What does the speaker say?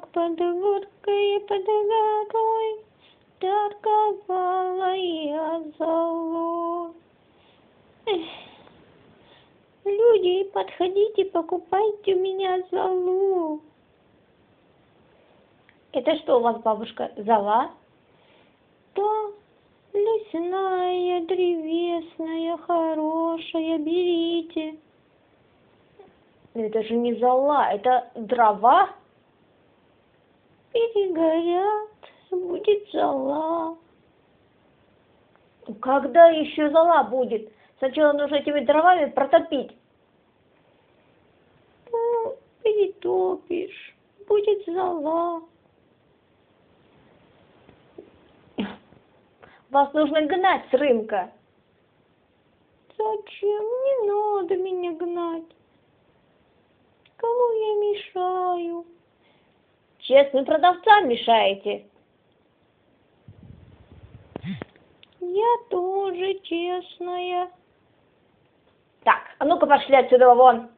как под горкой, под горой торговала я золо. Люди, подходите, покупайте у меня золу. Это что у вас, бабушка, зола? Да, лесная, древесная, хорошая, берите. Это же не зола, это дрова. Перегорят, будет зола. Когда еще зола будет? Сначала нужно этими дровами протопить. Ну, перетопишь, будет зола. Вас нужно гнать с рынка. Зачем? Не надо меня гнать. Кому я мешаю? Честным продавцам мешаете. Я тоже честная. Так, а ну-ка пошли отсюда вон.